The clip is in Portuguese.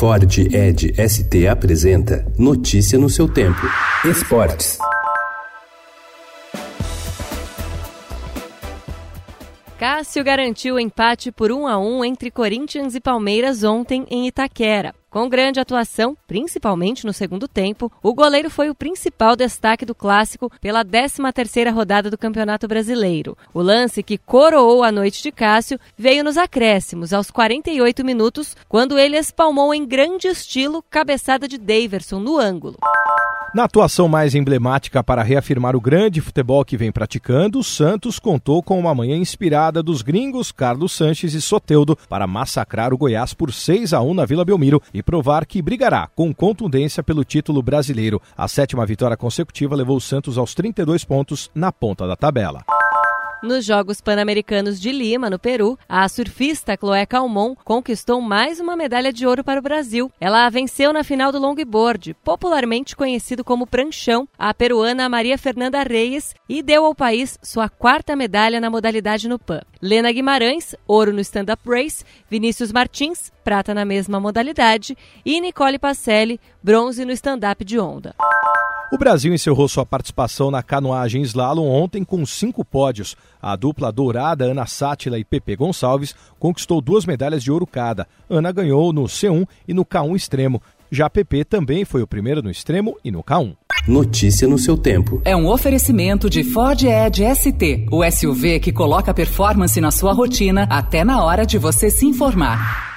Ford Ed ST apresenta Notícia no seu tempo. Esportes. Cássio garantiu empate por 1 a 1 entre Corinthians e Palmeiras ontem em Itaquera. Com grande atuação, principalmente no segundo tempo, o goleiro foi o principal destaque do clássico pela 13ª rodada do Campeonato Brasileiro. O lance que coroou a noite de Cássio veio nos acréscimos, aos 48 minutos, quando ele espalmou em grande estilo cabeçada de Daverson no ângulo. Na atuação mais emblemática para reafirmar o grande futebol que vem praticando, o Santos contou com uma manhã inspirada dos gringos Carlos Sanches e Soteudo para massacrar o Goiás por 6 a 1 na Vila Belmiro e provar que brigará com contundência pelo título brasileiro. A sétima vitória consecutiva levou o Santos aos 32 pontos na ponta da tabela. Nos Jogos Pan-Americanos de Lima, no Peru, a surfista Chloé Calmon conquistou mais uma medalha de ouro para o Brasil. Ela venceu na final do longboard, popularmente conhecido como pranchão, a peruana Maria Fernanda Reis e deu ao país sua quarta medalha na modalidade no PAN. Lena Guimarães, ouro no stand-up race, Vinícius Martins, prata na mesma modalidade e Nicole Pacelli, bronze no stand-up de onda. O Brasil encerrou sua participação na canoagem slalom ontem com cinco pódios. A dupla dourada Ana Sátila e Pepe Gonçalves conquistou duas medalhas de ouro cada. Ana ganhou no C1 e no K1 extremo. Já Pepe também foi o primeiro no extremo e no K1. Notícia no seu tempo. É um oferecimento de Ford Edge ST, o SUV que coloca performance na sua rotina até na hora de você se informar.